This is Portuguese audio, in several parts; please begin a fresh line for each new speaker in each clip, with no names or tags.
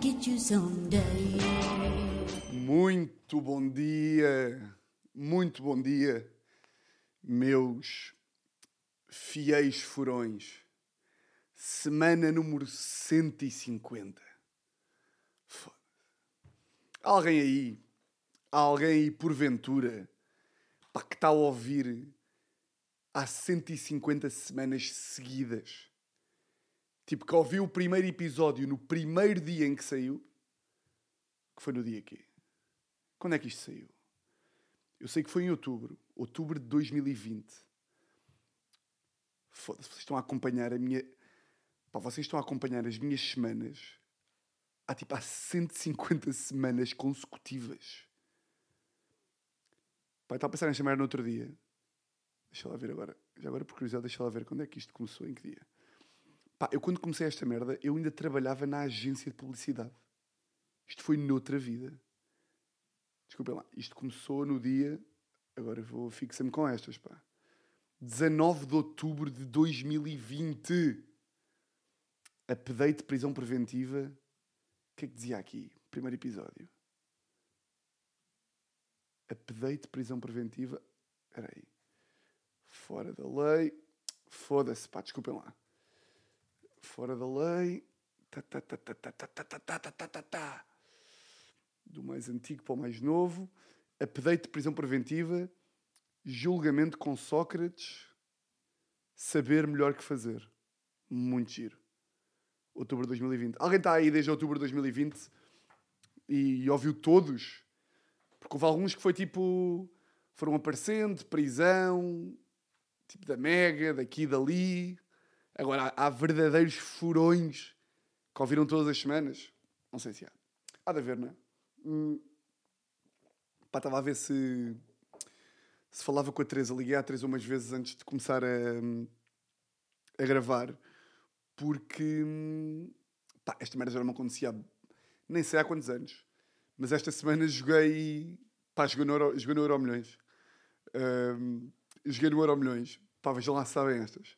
get you someday.
Muito bom dia, muito bom dia, meus fiéis furões. Semana número 150. Foda-se. Alguém aí, alguém aí porventura, pá, que está a ouvir há 150 semanas seguidas. Tipo, que ouviu o primeiro episódio no primeiro dia em que saiu. Que foi no dia quê? Quando é que isto saiu? Eu sei que foi em outubro. Outubro de 2020. Foda-se, vocês estão a acompanhar a minha. Pá, vocês estão a acompanhar as minhas semanas há tipo há 150 semanas consecutivas. Pá, estava a pensar em chamar no outro dia. Deixa lá ver agora. Já agora, por curiosidade, deixa lá ver quando é que isto começou, em que dia. Pá, eu quando comecei esta merda, eu ainda trabalhava na agência de publicidade. Isto foi noutra vida. Desculpem lá, isto começou no dia. Agora vou fixa-me com estas, pá. 19 de outubro de 2020. Update de prisão preventiva. O que é que dizia aqui? Primeiro episódio. Update de prisão preventiva. Espera aí. Fora da lei. Foda-se, pá, desculpem lá. Fora da lei. Tá, tá, tá, tá, tá, tá, tá, tá, tá, tá, tá, tá. Do mais antigo para o mais novo. Update de prisão preventiva. Julgamento com Sócrates. Saber melhor que fazer. Muito giro. Outubro de 2020. Alguém está aí desde outubro de 2020 e ouviu todos? Porque houve alguns que foi tipo. Foram aparecendo, prisão, tipo da Mega, daqui e dali. Agora, há, verdadeiros furões que ouviram todas as semanas. Não sei se há. Há de haver, não é? Hum. Pá, estava a ver se. Se falava com a Teresa. Liguei à Teresa umas vezes antes de começar a, a gravar. Porque. hum, Pá, esta merda já não acontecia há nem sei há quantos anos. Mas esta semana joguei. Pá, joguei no Euro, joguei no Euro Milhões. Hum, joguei no Euro Milhões. Pá, vejam lá se sabem estas.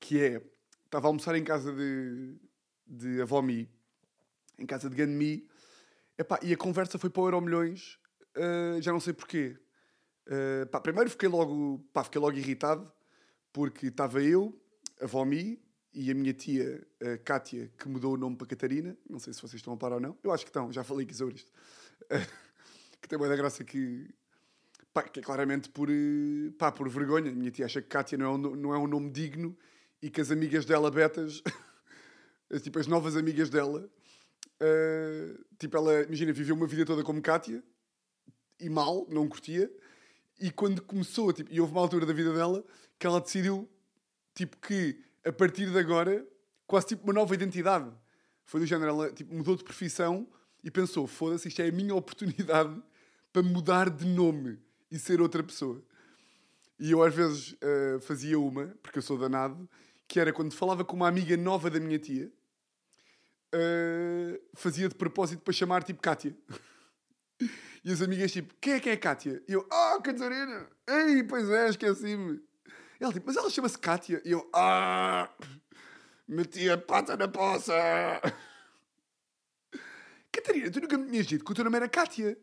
Que é. Estava a almoçar em casa de, de avó Mi. Em casa de Gane Mi. Epá, e a conversa foi para o Euro Milhões. ah, já não sei porquê. Ah, pá, primeiro fiquei logo, pá, fiquei logo irritado. Porque estava eu, a Mi e a minha tia, a Kátia, que mudou o nome para Catarina. Não sei se vocês estão a par ou não. Eu acho que estão, já falei aqui sobre isto. que tem muita graça que. Pá, que é claramente por, eh, pá, por vergonha. A minha tia acha que Kátia não é, um, não é um nome digno e que as amigas dela, betas, as, tipo as novas amigas dela, eh, tipo ela, imagina, viveu uma vida toda como Kátia e mal, não curtia. E quando começou, tipo, e houve uma altura da vida dela que ela decidiu, tipo, que a partir de agora, quase tipo uma nova identidade. Foi do género, ela tipo, mudou de profissão e pensou: foda-se, isto é a minha oportunidade para mudar de nome e ser outra pessoa. E eu às vezes eh, fazia uma, porque eu sou danado, que era quando falava com uma amiga nova da minha tia, eh, fazia de propósito para chamar tipo Kátia. E as amigas tipo, quem é que é Kátia? E eu, ah, Catarina! Ei, pois é, esqueci-me. Ela tipo, mas ela chama-se Kátia. E eu, ah, meti a pata na poça. Catarina, tu nunca me tinhas dito que o teu nome era Kátia.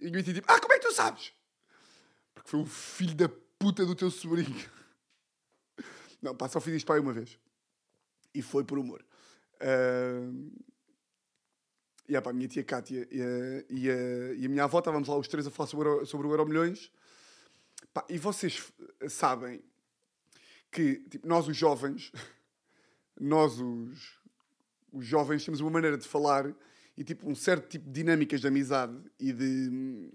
E tia tipo, ah, como é que tu sabes? Porque foi o filho da puta do teu sobrinho. Não, pá, só fiz isto para aí uma vez. E foi por humor. Ahm, e pá, a minha tia Cátia e a, e, e a minha avó, estávamos lá os três a falar sobre, o sobre o Euro Milhões. Pá, e vocês sabem que tipo, nós, os jovens, nós, os, os jovens, temos uma maneira de falar e tipo, um certo tipo de dinâmicas de amizade e de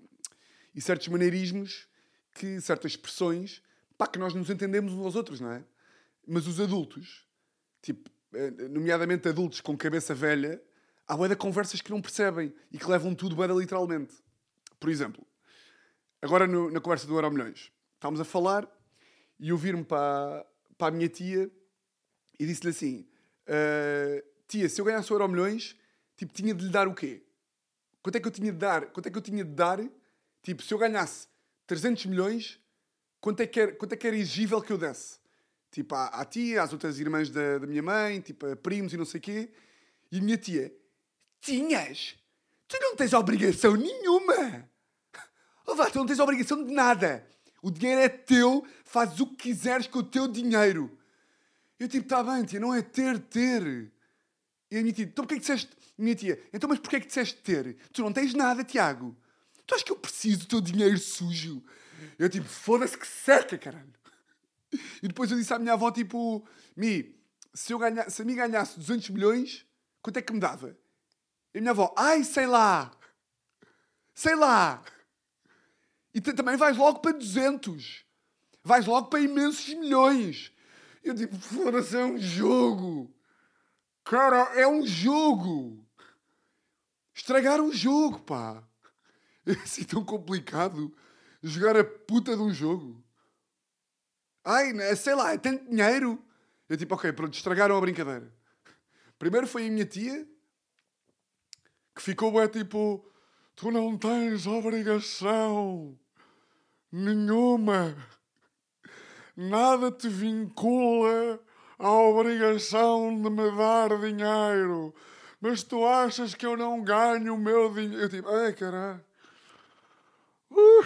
e certos maneirismos, que, certas expressões, pá, que nós nos entendemos uns aos outros, não é? Mas os adultos, tipo, eh, nomeadamente adultos com cabeça velha, há bué de conversas que não percebem e que levam tudo de literalmente. Por exemplo, agora no- na conversa do Euro Milhões, estávamos a falar e eu vir-me para, para a minha tia e disse-lhe assim: "Ah, Tia, se eu ganhasse o Euro Milhões, tipo, tinha de lhe dar o quê? Quanto é que eu tinha de dar? Quanto é que eu tinha de dar? Tipo, se eu ganhasse 300 milhões, quanto é que era, quanto é que era exigível que eu desse? Tipo, à, à tia, às outras irmãs da, da minha mãe, tipo, a primos e não sei o quê. E a minha tia Tinhas? Tu não tens obrigação nenhuma. Oh, vá, tu não tens obrigação de nada. O dinheiro é teu, fazes o que quiseres com o teu dinheiro. Eu tipo, tá bem, tia, não é ter, ter. E a minha tia, então porquê que disseste... Minha tia, então mas porquê que disseste ter? Tu não tens nada, Tiago. Tu achas que eu preciso do teu dinheiro sujo? Eu tipo, foda-se que seca, caralho. E depois eu disse à minha avó, tipo, Mi, se, eu ganha, se a mim ganhasse 200 milhões, quanto é que me dava? E a minha avó, ai, sei lá. Sei lá. E também vais logo para 200. Vais logo para imensos milhões. Eu digo, foda-se, é um jogo. Cara, é um jogo. Estragar um jogo, pá. É assim tão complicado jogar a puta de um jogo. Ai, né, sei lá, é tanto dinheiro. Eu tipo, ok, pronto, estragaram a brincadeira. Primeiro foi a minha tia, que ficou, é tipo, tu não tens obrigação nenhuma. Nada te vincula à obrigação de me dar dinheiro. Mas tu achas que eu não ganho o meu dinheiro? Eu tipo, ai caralho. Uh,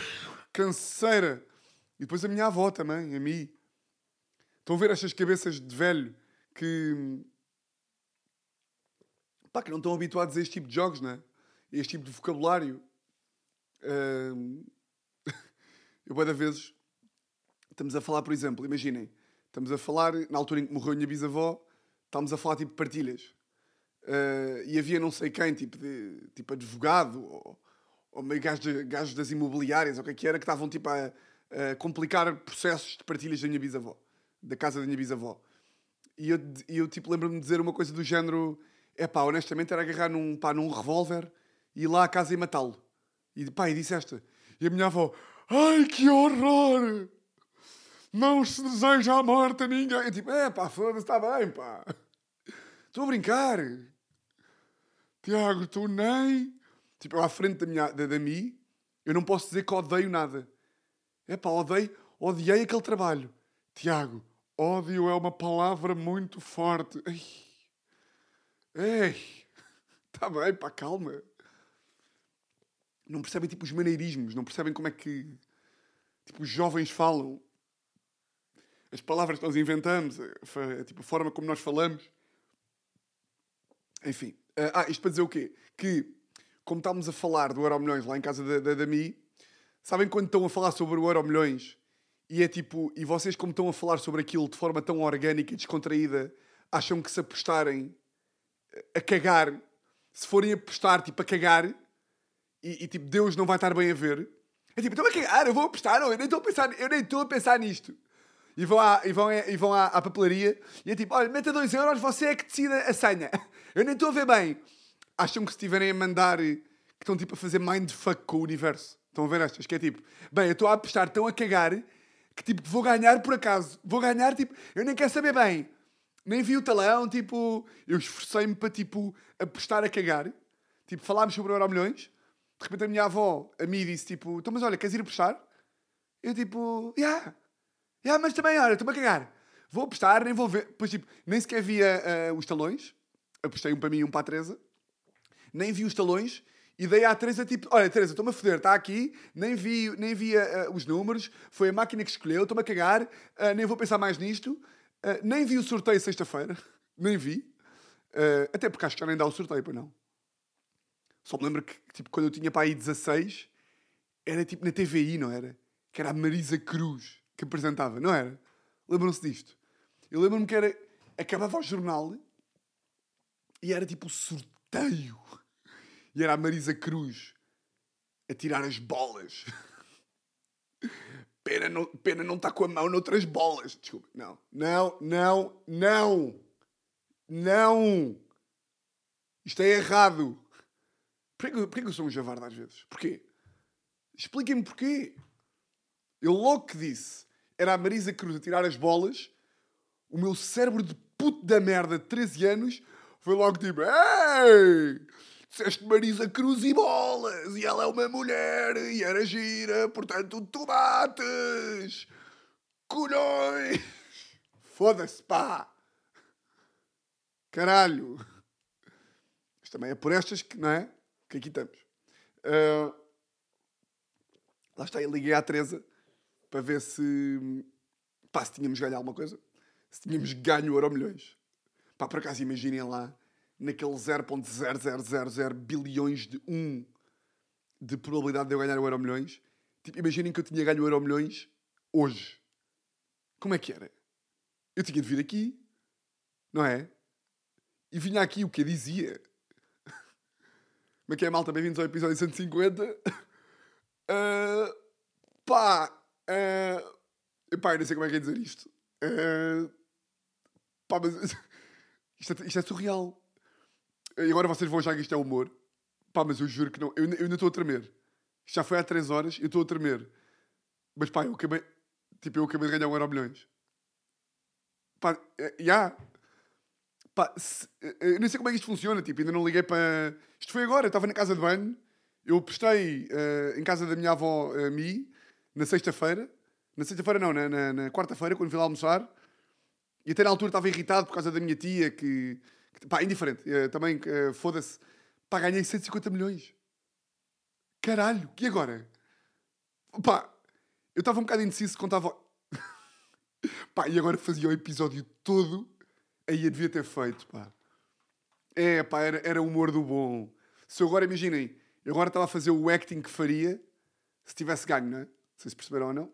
canseira. E depois a minha avó também, a mim. Estão a ver estas cabeças de velho que. pá, que não estão habituados a este tipo de jogos, não é? Este tipo de vocabulário. Uh... eu, várias vezes, estamos a falar, por exemplo, imaginem, estamos a falar, na altura em que morreu a minha bisavó, estávamos a falar tipo de partilhas. Uh, e havia não sei quem, tipo, de, tipo advogado, ou, ou meio gajos, gajos das imobiliárias, ou o que é que era, que estavam tipo a, a, complicar processos de partilhas da minha bisavó, da casa da minha bisavó. E eu, eu tipo, lembro-me de dizer uma coisa do género: é pá, honestamente era agarrar num, pá, num revólver e ir lá à casa e matá-lo. E pá, e disse esta. E a minha avó: ai que horror! Não se deseja a morte a ninguém. Eu tipo: é pá, foda-se, está bem, pá. Estou a brincar. Tiago, tu nem. Tipo, eu à frente da, minha, da, da mim, eu não posso dizer que odeio nada. É pá, odeio, odiei aquele trabalho. Tiago, ódio é uma palavra muito forte. Ei, ei, está bem, pá, calma. Não percebem, tipo, os maneirismos, não percebem como é que, tipo, os jovens falam. As palavras que nós inventamos, a, tipo, a forma como nós falamos. Enfim. Ah, isto para dizer o quê? Que, como estávamos a falar do Euro Milhões lá em casa da, da, da Mi, sabem quando estão a falar sobre o Euro Milhões e é tipo, e vocês como estão a falar sobre aquilo de forma tão orgânica e descontraída, acham que se apostarem a cagar, se forem apostar tipo a cagar, e, e tipo Deus não vai estar bem a ver, é tipo, estou a cagar, eu vou apostar, eu nem estou a pensar, eu nem estou a pensar nisto. E vão, à, e vão, e vão à papelaria e é tipo, olha, meta 2 euros, você é que decida a senha. Eu nem estou a ver bem. Acham que se estiverem a mandar, que estão tipo a fazer mindfuck com o universo. Estão a ver estas? Que é tipo, bem, eu estou a apostar tão a cagar que tipo, vou ganhar por acaso. Vou ganhar, tipo, eu nem quero saber bem. Nem vi o talão, tipo, eu esforcei-me para tipo, apostar a cagar. Tipo, falámos sobre o Euro Milhões. De repente a minha avó, a mim, disse tipo, então mas olha, queres ir apostar? Eu tipo, já. Yeah. Yeah, mas também, olha, estou-me a cagar. Vou apostar, nem vou ver. Pois tipo, nem sequer via uh, os talões apostei um para mim e um para a Teresa, nem vi os talões e dei à Teresa tipo: Olha, Teresa, estou-me a foder, está aqui, nem vi, nem vi uh, os números, foi a máquina que escolheu, estou-me a cagar, uh, nem vou pensar mais nisto, uh, nem vi o sorteio sexta-feira, nem vi, até porque acho que já nem dá o sorteio, pois não. Só me lembro que, tipo, quando eu tinha para aí 16, era tipo na TVI, não era? Que era a Marisa Cruz que apresentava, não era? Lembram-se disto? Eu lembro-me que era. Acabava o jornal e era tipo o sorteio. E era a Marisa Cruz a tirar as bolas. Pena não, pena não estar com a mão noutras bolas. Desculpa. Não, não, não, não. Não. Isto é errado. Porquê, porquê que eu sou um javarda às vezes? Porquê? Expliquem-me porquê. Eu logo que disse era a Marisa Cruz a tirar as bolas, o meu cérebro de puto da merda de 13 anos foi logo tipo: Ei! Disseste Marisa Cruz e bolas, e ela é uma mulher, e era gira, portanto tu bates! Colhões! Foda-se, pá! Caralho! também é por estas que, não é? Que aqui estamos. Uh, lá está, eu liguei à Teresa para ver se, pá, se tínhamos ganho alguma coisa. Se tínhamos ganho euro milhões. Pá, por acaso imaginem lá, naquele 0.0000 bilhões de 1 de probabilidade de eu ganhar o euro milhões. Tipo, imaginem que eu tinha ganho o euro milhões hoje. Como é que era? Eu tinha de vir aqui, não é? E vinha aqui o que dizia. Como é que é, malta? Bem-vindos ao episódio 150. Uh, ah, pá, uh, pá, eu não sei como é que é dizer isto. Uh, pá, mas isto é, isto é surreal. E agora vocês vão achar que isto é humor. Pá, mas eu juro que não. Eu, eu ainda estou a tremer. Isto já foi há 3 horas, eu estou a tremer. Mas pá, eu acabei. Tipo, eu acabei de ganhar um euro milhões. Pá, já. Yeah. Pá, se, eu não sei como é que isto funciona. Tipo, ainda não liguei para. Isto foi agora, eu estava na casa de banho. Eu postei uh, em casa da minha avó, uh, Mi, na sexta-feira. Na sexta-feira, não, na, na, na quarta-feira, quando fui lá almoçar. E até na altura estava irritado por causa da minha tia, que. Pá, indiferente. Uh, também, uh, foda-se. Pá, ganhei 150 milhões. Caralho, e agora? Pá, eu estava um bocado indeciso estava. pá, e agora fazia o episódio todo, aí eu devia ter feito, pá. É, pá, era, era humor do bom. Se eu agora, imaginem, eu agora estava a fazer o acting que faria se tivesse ganho, não é? Se perceberam ou não.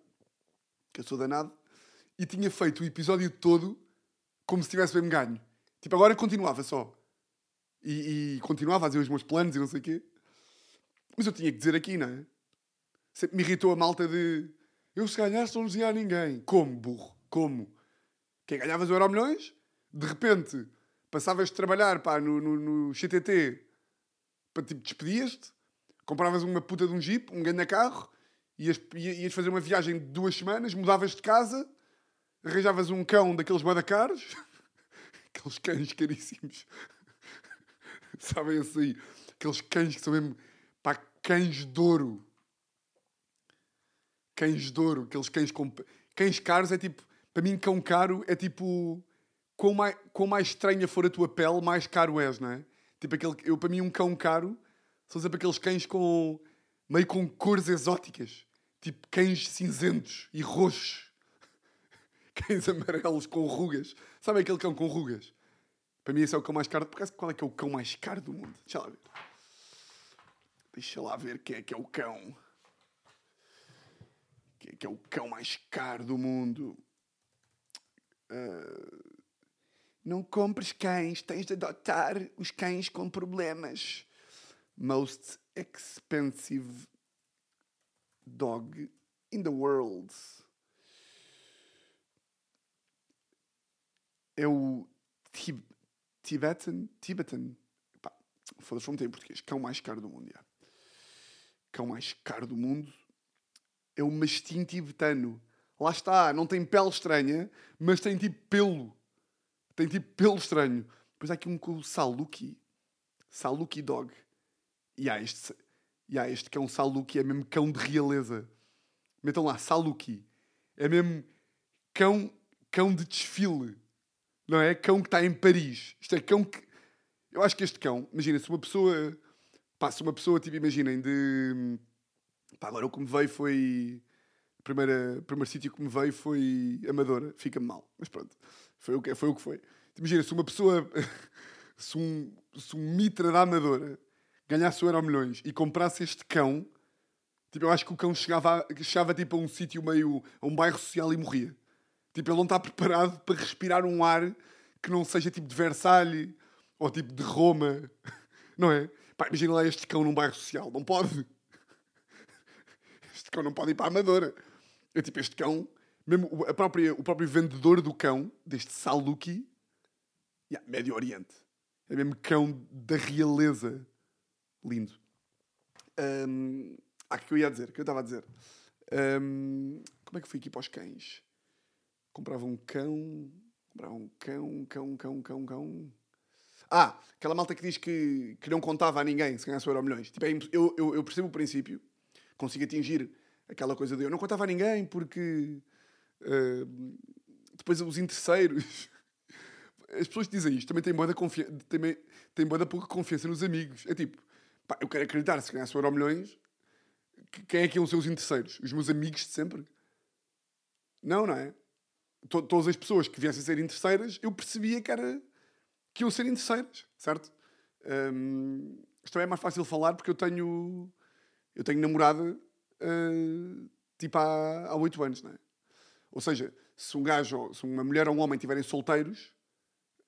Que eu sou danado. E tinha feito o episódio todo como se tivesse mesmo ganho. Tipo, agora continuava só. E, e continuava a fazer os meus planos e não sei o quê. Mas eu tinha que dizer aqui, não é? Sempre me irritou a malta de eu se ganhasse não dizia a ninguém. Como, burro? Como? Quem ganhavas o Euro Milhões? De repente, passavas de trabalhar pá, no, no, no CTT para tipo, despedias-te, compravas uma puta de um jeep, um grande carro, ias, ias fazer uma viagem de duas semanas, mudavas de casa, arranjavas um cão daqueles badacaros, aqueles cães caríssimos, sabem assim, aqueles cães que são mesmo pá, cães de ouro. Cães de ouro, aqueles cães com. Cães caros é tipo. Para mim, cão caro é tipo. Quão mais, quão mais estranha for a tua pele, mais caro és, não é? Tipo, aquele, eu, para mim, um cão caro são sempre aqueles cães com. meio com cores exóticas. Tipo, cães cinzentos e roxos. Cães amarelos com rugas. Sabe aquele cão com rugas? Para mim, esse é o cão mais caro. Por qual é que é o cão mais caro do mundo? Deixa lá ver. Deixa lá ver quem é que é o cão. Quem é que é o cão mais caro do mundo? Uh, não compres cães, tens de adotar os cães com problemas. Most expensive dog in the world. É o Tib Tibetan. Tibetan. Foda-se, vamos ter em português. Cão mais caro do mundo. Já cão mais caro do mundo, é o mastim tibetano. Lá está, não tem pele estranha, mas tem tipo pelo. Tem tipo pelo estranho. Depois há aqui um com o Saluki. Saluki Dog. E há este, e há este cão Saluki, é mesmo cão de realeza. Metam lá, Saluki. É mesmo cão, cão de desfile. Não é? Cão que está em Paris. Isto é cão que. Eu acho que este cão, imagina, se uma pessoa Pá, se uma pessoa, tipo, imaginem, de. Pá, agora o que me veio foi. O primeiro, primeiro sítio que me veio foi Amadora. Fica-me mal. Mas pronto. Foi o que foi. O que foi. Imagina, se uma pessoa. se, um, se um mitra da Amadora ganhasse o Euro Milhões e comprasse este cão. Tipo, eu acho que o cão chegava, chegava tipo, a um sítio meio. a um bairro social e morria. Tipo, ele não está preparado para respirar um ar que não seja tipo de Versalhes ou tipo de Roma. Não é? Pá, imagina lá este cão num bairro social. Não pode. Este cão não pode ir para a Amadora. É tipo, este cão, mesmo a própria, o próprio vendedor do cão, deste Saluki, yeah, Médio Oriente. É mesmo cão da realeza. Lindo. Um, ah, o que eu ia dizer? O que eu estava a dizer? Um, como é que fui aqui para os cães? Comprava um cão. Comprava um cão, cão, cão, cão, cão. Ah, aquela malta que diz que, que não contava a ninguém se ganhasse o Euro Milhões. Tipo, é, eu, eu, eu, percebo o princípio, consigo atingir aquela coisa de eu não contava a ninguém porque uh, depois os interesseiros. as pessoas que dizem isto também têm boa da, confi... também têm boa da pouca confiança nos amigos. É tipo, pá, eu quero acreditar, se ganhasse o Euro Milhões, que- quem é que iam ser os interesseiros? Os meus amigos de sempre? Não, não é? To- todas as pessoas que viessem a ser interesseiras, eu percebia que, era, que iam ser interesseiras, certo? Hum, isto também é mais fácil falar porque eu tenho, eu tenho namorada ah, tipo há oito anos, não é? Ou seja, se um gajo, se uma mulher ou um homem estiverem solteiros,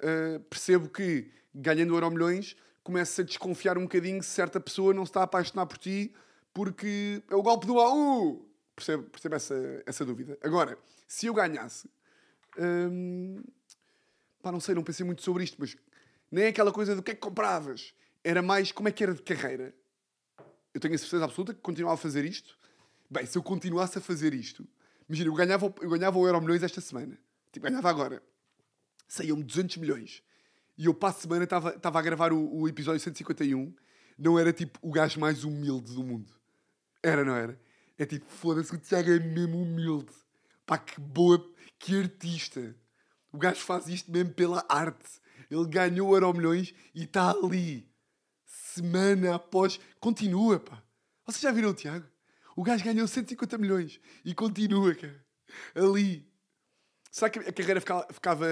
uh, percebo que, ganhando euro milhões, começa a desconfiar um bocadinho se certa pessoa não se está a apaixonar por ti porque é o golpe do AU. Percebo, percebo essa, essa dúvida. Agora, se eu ganhasse, hum, pá, não sei, não pensei muito sobre isto, mas nem aquela coisa do que é que compravas. Era mais como é que era de carreira. Eu tenho a certeza absoluta que continuava a fazer isto. Bem, se eu continuasse a fazer isto, imagina, eu ganhava, eu ganhava o Euro Milhões esta semana. Tipo, ganhava agora. Saíam-me 200 milhões. E eu, para a semana, estava a gravar o, o episódio 151. Não era tipo o gajo mais humilde do mundo. Era, não era? É tipo, foda-se, o Tiago é mesmo humilde. Pá, que boa, que artista. O gajo faz isto mesmo pela arte. Ele ganhou Euro Milhões e está ali. Semana após. Continua, pá. Vocês já viram o Tiago? O gajo ganhou 150 milhões e continua, cara. Ali. Será que a carreira ficava. ficava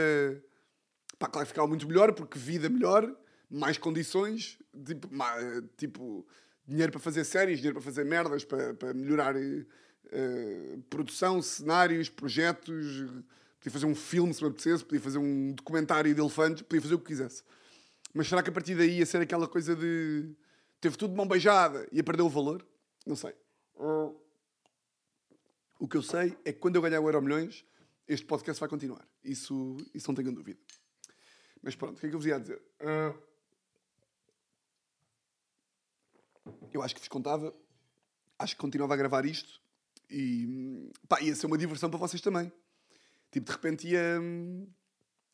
pá, claro que ficava muito melhor, porque vida melhor, mais condições, tipo, tipo dinheiro para fazer séries, dinheiro para fazer merdas, para, para melhorar eh, eh, produção, cenários, projetos. Podia fazer um filme se me apetecesse, podia fazer um documentário de elefantes, podia fazer o que quisesse. Mas será que a partir daí ia ser aquela coisa de. Teve tudo de mão beijada e ia perder o valor? Não sei. O que eu sei é que quando eu ganhar o Euro Milhões, este podcast vai continuar. Isso, isso não tenho dúvida. Mas pronto, o que é que eu vos ia dizer? Ah, eu acho que vos contava, acho que continuava a gravar isto e pá, ia ser uma diversão para vocês também. Tipo, de repente ia.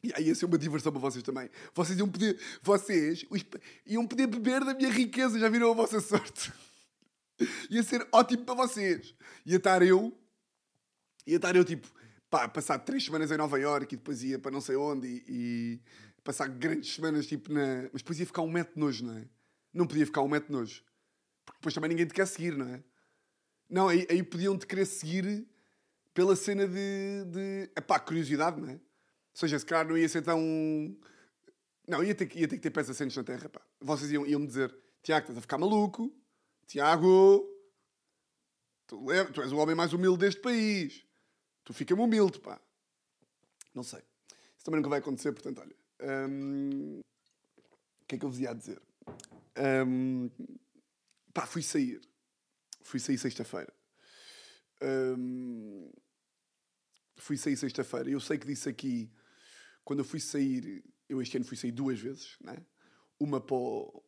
Ia ia ser uma diversão para vocês também. Vocês iam poder. Vocês iam poder beber da minha riqueza, já viram a vossa sorte? Ia ser ótimo para vocês. Ia estar eu. Ia estar eu, tipo, pá, passar três semanas em Nova Iorque e depois ia para não sei onde e, e passar grandes semanas, tipo, na. Mas depois ia ficar um metro de nojo, não é? Não podia ficar um metro de nojo. Porque depois também ninguém te quer seguir, não é? Não, aí, aí podiam-te querer seguir pela cena de. de epá, curiosidade, não é? Ou seja, se calhar não ia ser tão. Não, ia ter, ia ter que ter pés assentos na terra, pá. Vocês iam, iam me dizer: Tiago, estás a ficar maluco? Tiago, tu, tu és o homem mais humilde deste país. Tu fica-me humilde, pá. Não sei. Isso também nunca vai acontecer, portanto, olha. hum, O que é que eu vos ia dizer? Hum, pá, fui sair. Fui sair sexta-feira. Fui sair sexta-feira. Eu sei que disse aqui, quando eu fui sair, eu este ano fui sair duas vezes, né? Uma para o,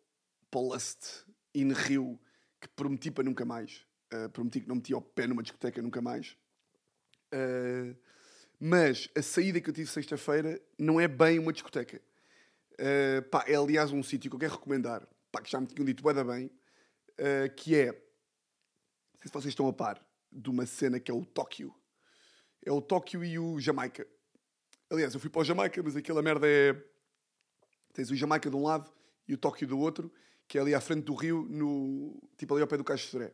para o Lust in Rio, que prometi para nunca mais. Uh, prometi que não metia o pé numa discoteca nunca mais. Uh, mas a saída que eu tive sexta-feira não é bem uma discoteca. Uh, pá, é aliás um sítio que eu quero recomendar, pá, que já me tinham dito da bem, uh, que é, sei se vocês estão a par, de uma cena que é o Tóquio. É o Tóquio e o Jamaica. Aliás, eu fui para o Jamaica, mas aquela merda é... Tens o Jamaica de um lado e o Tóquio do outro, que é ali à frente do rio, no, tipo ali ao pé do Caixo de Soré.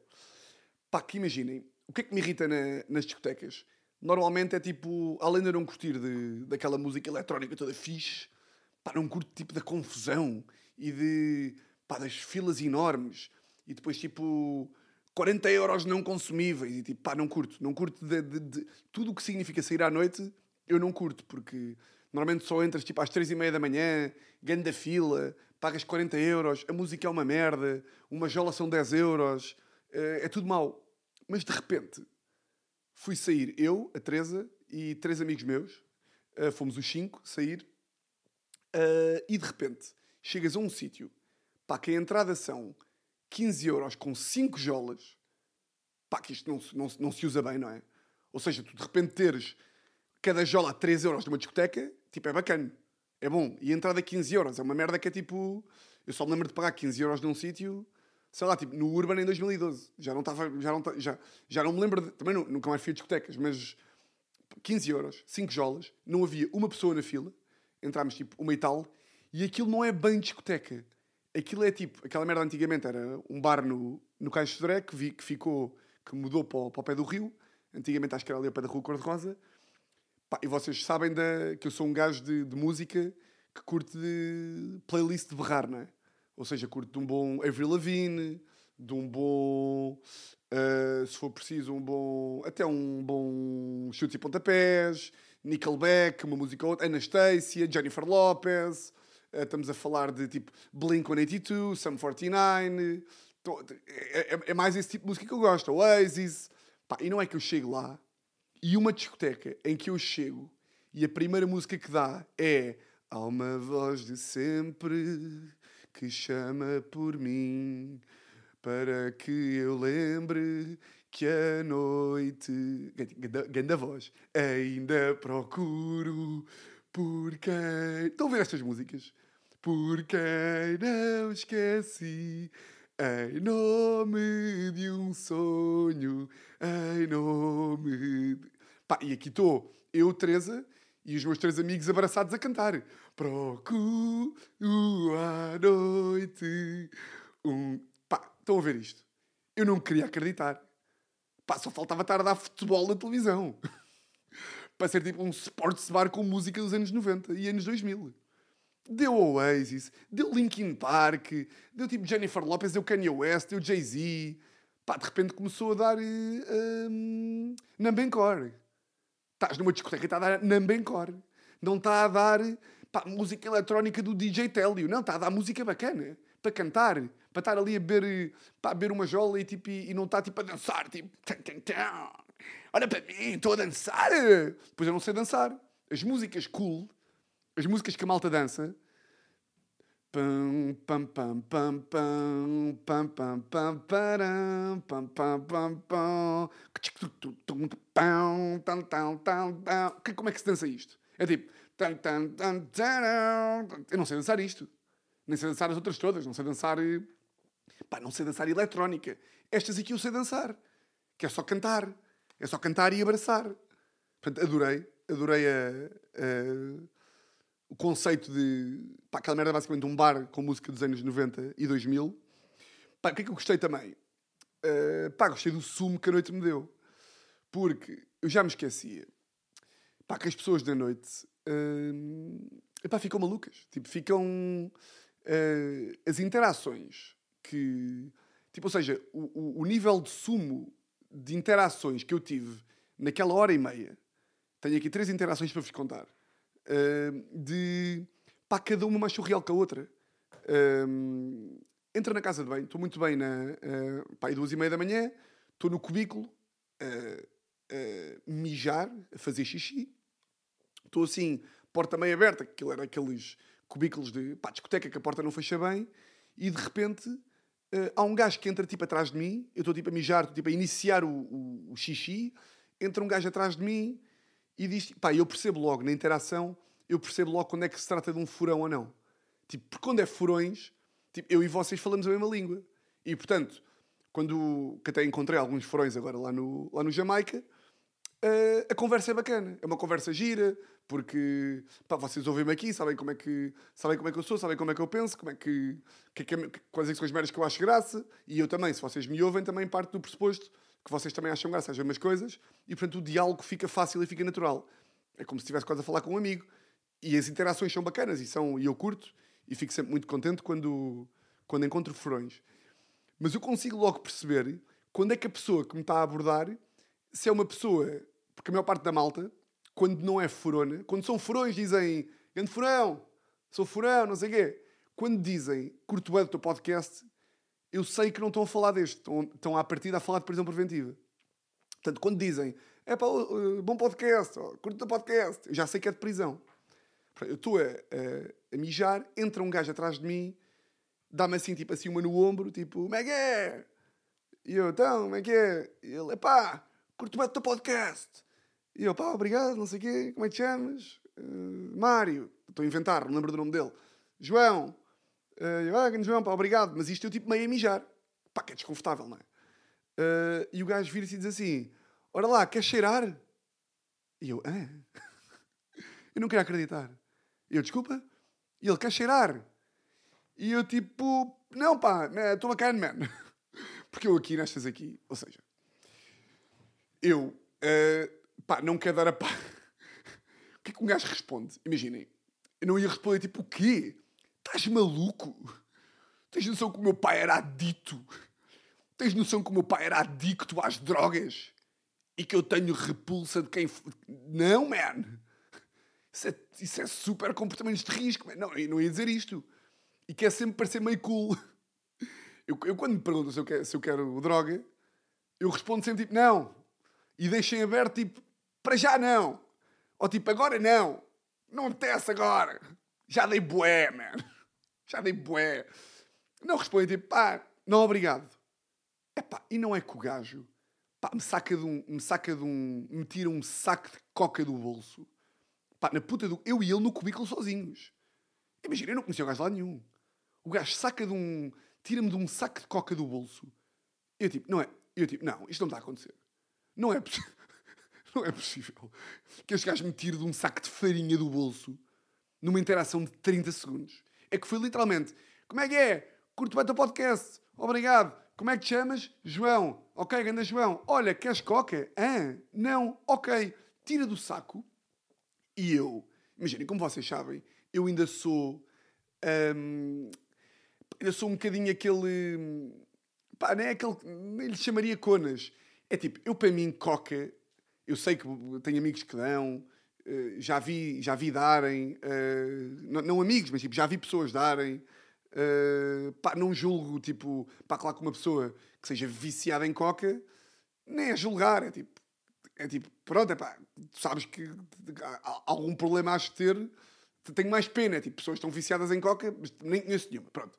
Pá, que imaginem, o que é que me irrita na- nas discotecas? Normalmente é tipo, além de não curtir de, daquela música eletrónica toda fixe, pá, não curto tipo da confusão e de, pá, das filas enormes e depois tipo 40 euros não consumíveis e tipo, pá, não curto, não curto de, de- de- tudo o que significa sair à noite, eu não curto, porque normalmente só entras tipo às 3 e meia da manhã, ganho da fila, pagas 40 euros, a música é uma merda, uma jola são 10 euros, eh, é tudo mau. Mas de repente fui sair eu, a Teresa e três amigos meus, eh, fomos os cinco sair, eh, e de repente chegas a um sítio, pá, que a entrada são 15 euros com 5 jolas, pá, que isto não, se- não, não se usa bem, não é? Ou seja, tu de repente teres cada jola a 3 euros numa discoteca, tipo, é bacana. É bom. E a entrada a 15 euros é uma merda que é tipo. Eu só me lembro de pagar 15 euros num sítio, sei lá, tipo, no Urban em 2012. Já não estava. Já não, já, já não me lembro. De, também nu- nunca mais fui a discotecas, mas 15 euros, 5 jolas, não havia uma pessoa na fila. entrámos tipo uma e tal, e aquilo não é bem discoteca. Aquilo é tipo, aquela merda antigamente era um bar no, no de Sodré que, vi, que ficou, que mudou para o, para o pé do rio. Antigamente acho que era ali ao pé da Rua Cor-de-Rosa. E vocês sabem da, que eu sou um gajo de, de música que curte de playlist de berrar, não é? Ou seja, curto de um bom Avril Lavigne, de um bom, uh, se for preciso, um bom, até um bom chutes e pontapés, Nickelback, uma música ou outra, Anastasia, Jennifer Lopez, uh, estamos a falar de tipo Blink-182, Sum 49, é, é, é, mais esse tipo de música que eu gosto, Oasis, Pá, e não é que eu chego lá e uma discoteca em que eu chego e a primeira música que dá é Há uma voz de sempre que chama por mim para que eu lembre que a noite. Ganda voz. Ainda procuro por quem. Estão a ver estas músicas? Por quem não esqueci. Em nome de um sonho. Em nome. De... Pá, e aqui estou eu, Teresa, e os meus três amigos abraçados a cantar. Procuro à noite um. Pá, estão a ver isto? Eu não queria acreditar. Pá, só faltava estar a dar futebol na televisão. Para ser tipo um sports bar com música dos anos 90 e anos 2000. Deu Oasis, deu Linkin Park, deu tipo Jennifer Lopez, deu Kanye West, deu Jay-Z. Pá, de repente começou a dar uh, um, Nambencor. Estás numa discoteca e está a dar Nambencor. Não está a dar pá, música eletrónica do DJ Télio. Não, está a dar música bacana. Para cantar. Para estar ali a beber, pá, a beber uma jola e, tipo, e, não está tipo a dançar. Tipo, olha para mim, estou a dançar. Pois eu não sei dançar. As músicas cool, as músicas que a malta dança, Pam, pam, pam, pam, pam, pam, pam, pam, param, pam, pam, pam, pam, pam, tam, tam, tam, tam. Como é que se dança isto? É tipo. Eu não sei dançar isto. Nem sei dançar as outras todas. Não sei dançar. Pá, não sei dançar eletrónica. Estas aqui eu sei dançar. Que é só cantar. É só cantar e abraçar. Portanto, adorei. Adorei a, a o conceito de. Pá, aquela merda é basicamente um bar com música dos anos 90 e 2000. Pá, o que é que eu gostei também? Uh, pá, gostei do sumo que a noite me deu. Porque eu já me esquecia. Pá, que as pessoas da noite. Uh, ficam malucas. Tipo, ficam. Uh, as interações que. Tipo, ou seja, o, o nível de sumo de interações que eu tive naquela hora e meia. Tenho aqui três interações para vos contar uh, de pá, cada uma mais surreal que a outra. Uh, entra na casa de banho, estou muito bem na uh, pá, duas e meia da manhã, estou no cubículo a mijar, a fazer xixi, estou assim, porta meio aberta, aquilo era aqueles cubículos de pá, discoteca que a porta não fecha bem, e de repente uh, há um gajo que entra tipo atrás de mim, eu estou tipo a mijar, estou tipo a iniciar o, o, o xixi, entra um gajo atrás de mim e diz, pá, eu percebo logo na interação, eu percebo logo quando é que se trata de um furão ou não. Tipo, porque quando é furões, tipo, eu e vocês falamos a mesma língua. E portanto, quando que até encontrei alguns furões agora lá no, lá no Jamaica, uh, a conversa é bacana. É uma conversa gira, porque pá, vocês ouvem-me aqui, sabem como, é que, sabem como é que eu sou, sabem como é que eu penso, como é que, que, que, quais é que são as merdas que eu acho graça. E eu também, se vocês me ouvem, também parte do pressuposto que vocês também acham graça às mesmas coisas e, portanto, o diálogo fica fácil e fica natural. É como se estivesse quase a falar com um amigo. E as interações são bacanas e, são, e eu curto e fico sempre muito contente quando, quando encontro furões. Mas eu consigo logo perceber quando é que a pessoa que me está a abordar, se é uma pessoa, porque a maior parte da malta, quando não é furona, quando são furões, dizem grande furão, sou furão, não sei o quê. Quando dizem curto bem do teu podcast, eu sei que não estão a falar deste, estão, estão à partida a falar de prisão preventiva. Portanto, quando dizem é pá, bom podcast, curto o podcast, eu já sei que é de prisão. Eu estou a, a, a, mijar, entra um gajo atrás de mim, dá-me assim, tipo assim, uma no ombro, tipo, como é que é? E eu, então, como é que é? E ele, pá, curto bem o teu podcast. E eu, pá, obrigado, não sei o quê, como é que te chamas? Uh, Mário, estou a inventar, não lembro do nome dele. João, eu, ah, João, pá, obrigado. Mas isto eu tipo meio a mijar. Pá, que é desconfortável, não é? Uh, e o gajo vira-se e diz assim: Ora lá, quer cheirar? E eu, ah? eu não queria acreditar. E eu, desculpa? E ele, quer cheirar? E eu, tipo, não, pá, estou bacana, man. Porque eu aqui, nestas aqui, ou seja, eu, uh, pá, não quero dar a pá. o que é que um gajo responde? Imaginem, eu não ia responder, tipo, o quê? Estás maluco? Tens noção que o meu pai era adito? Tens noção que o meu pai era adicto às drogas? E que eu tenho repulsa de quem. Não, man! Isso é, isso é super comportamentos de risco, man. Não, eu não ia dizer isto. E quer sempre parecer meio cool. Eu, eu quando me perguntam se eu, quero, se eu quero droga, eu respondo sempre tipo, não. E deixem aberto tipo, para já não. Ou tipo, agora não. Não apetece agora. Já dei bué, man. Já dei bué. Não respondem tipo, pá, não obrigado. Epá, e não é que o gajo pá, me saca de um. Me saca de um. Me tira um saco de coca do bolso. Pá, na puta do. Eu e ele no cubículo sozinhos. Imagina, eu não conhecia o gajo lá nenhum. O gajo saca de um. Tira-me de um saco de coca do bolso. Eu tipo, não é. Eu tipo, não, isto não está a acontecer. Não é possível. Não é possível que este gajo me tire de um saco de farinha do bolso numa interação de 30 segundos. É que foi literalmente: como é que é? Curto bem o podcast. Obrigado. Como é que te chamas? João. Ok, ganda João. Olha, queres coca? Ah, não. Ok. Tira do saco. E eu, imaginem, como vocês sabem, eu ainda sou. Hum, ainda sou um bocadinho aquele. Pá, não é aquele. Nem lhe chamaria conas. É tipo, eu para mim, coca. Eu sei que tenho amigos que dão. Uh, já vi, já vi darem. Uh, não, não, amigos, mas tipo, já vi pessoas darem. Uh, pá, não julgo, tipo, pá, claro que uma pessoa que seja viciada em coca, nem é julgar, é tipo, é tipo, pronto, é pá, sabes que algum problema has de ter, tenho mais pena, é tipo, pessoas estão viciadas em coca, mas nem conheço nenhuma, pronto.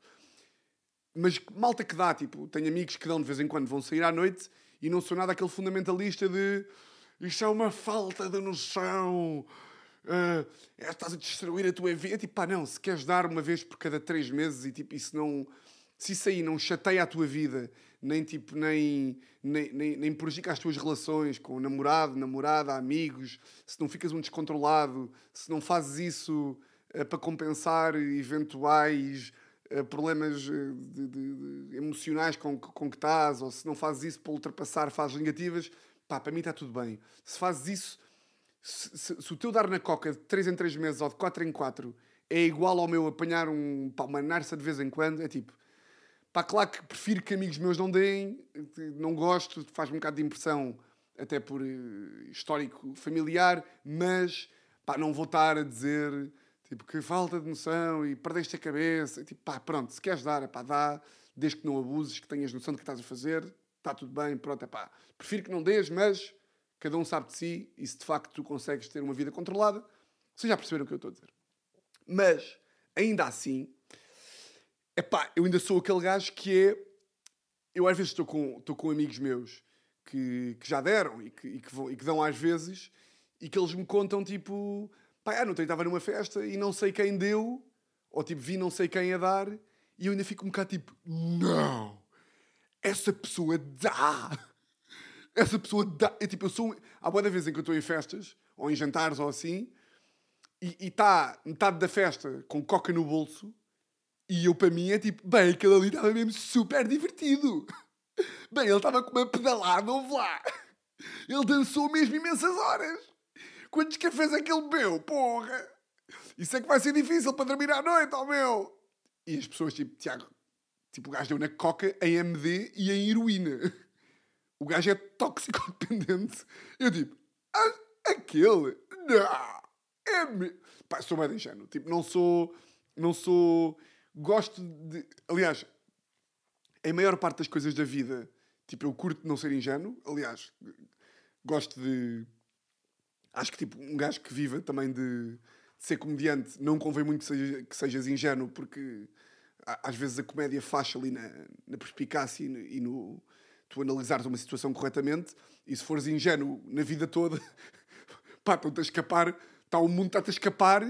Mas malta que dá, tipo, tenho amigos que dão de vez em quando, vão sair à noite e não sou nada aquele fundamentalista de isto é uma falta de noção uh, estás a destruir a tua vida. Tipo, pá, não, se queres dar uma vez por cada três meses e tipo, isso não. Se isso aí não chateia a tua vida, nem tipo, nem, nem, nem, nem prejudica as tuas relações com namorado, namorada, amigos, se não ficas um descontrolado, se não fazes isso uh, para compensar eventuais uh, problemas de, de, de, emocionais com, com que estás, ou se não fazes isso para ultrapassar fases negativas, pá, para mim está tudo bem. Se fazes isso se, se, se, o teu dar na coca de 3 em 3 meses ou de 4 em 4 é igual ao meu apanhar um, pá, uma narça de vez em quando, é tipo, pá, claro que prefiro que amigos meus não deem, não gosto, faz-me um bocado de impressão, até por uh, histórico familiar, mas pá, não vou estar a dizer tipo, que falta de noção e perdeste a cabeça, tipo, pá, pronto, se queres dar, é pá, dá, desde que não abuses, que tenhas noção do que estás a fazer, está tudo bem, pronto, é pá, prefiro que não dês, mas Cada um sabe de si e se de facto tu consegues ter uma vida controlada, vocês já perceberam o que eu estou a dizer. Mas, ainda assim, epá, eu ainda sou aquele gajo que é. Eu às vezes estou com, estou com amigos meus que, que já deram e que, e, que vão, e que dão às vezes e que eles me contam tipo, pá, ah, não estava numa festa e não sei quem deu, ou tipo, vi não sei quem a dar, e eu ainda fico um bocado tipo, não, essa pessoa dá. Essa pessoa dá. É, tipo, eu sou. Há boa vez em que eu estou em festas, ou em jantares, ou assim, e está metade da festa com coca no bolso, e eu, para mim, é tipo, bem, aquele ali estava mesmo super divertido. Bem, ele estava com uma pedalada, ouve lá. Ele dançou mesmo imensas horas. Quantos cafés é que ele bebeu? Porra! Isso é que vai ser difícil para dormir à noite, ó oh meu! E as pessoas, tipo, Tiago, tipo, o gajo deu na coca, em MD e em heroína o gajo é tóxico dependente. Eu tipo, ah, aquele? Não! É me... Pá, sou bem ingênuo. Tipo, não sou. Não sou. Gosto de. Aliás, em maior parte das coisas da vida, tipo, eu curto não ser ingênuo. Aliás, gosto de. Acho que, tipo, um gajo que viva também de, de ser comediante não convém muito que, seja, que sejas ingênuo, porque às vezes a comédia faz ali na, na perspicácia e no, e no tu analisares uma situação corretamente e se fores ingênuo na vida toda, pá, estão-te escapar, está o mundo está-te a escapar.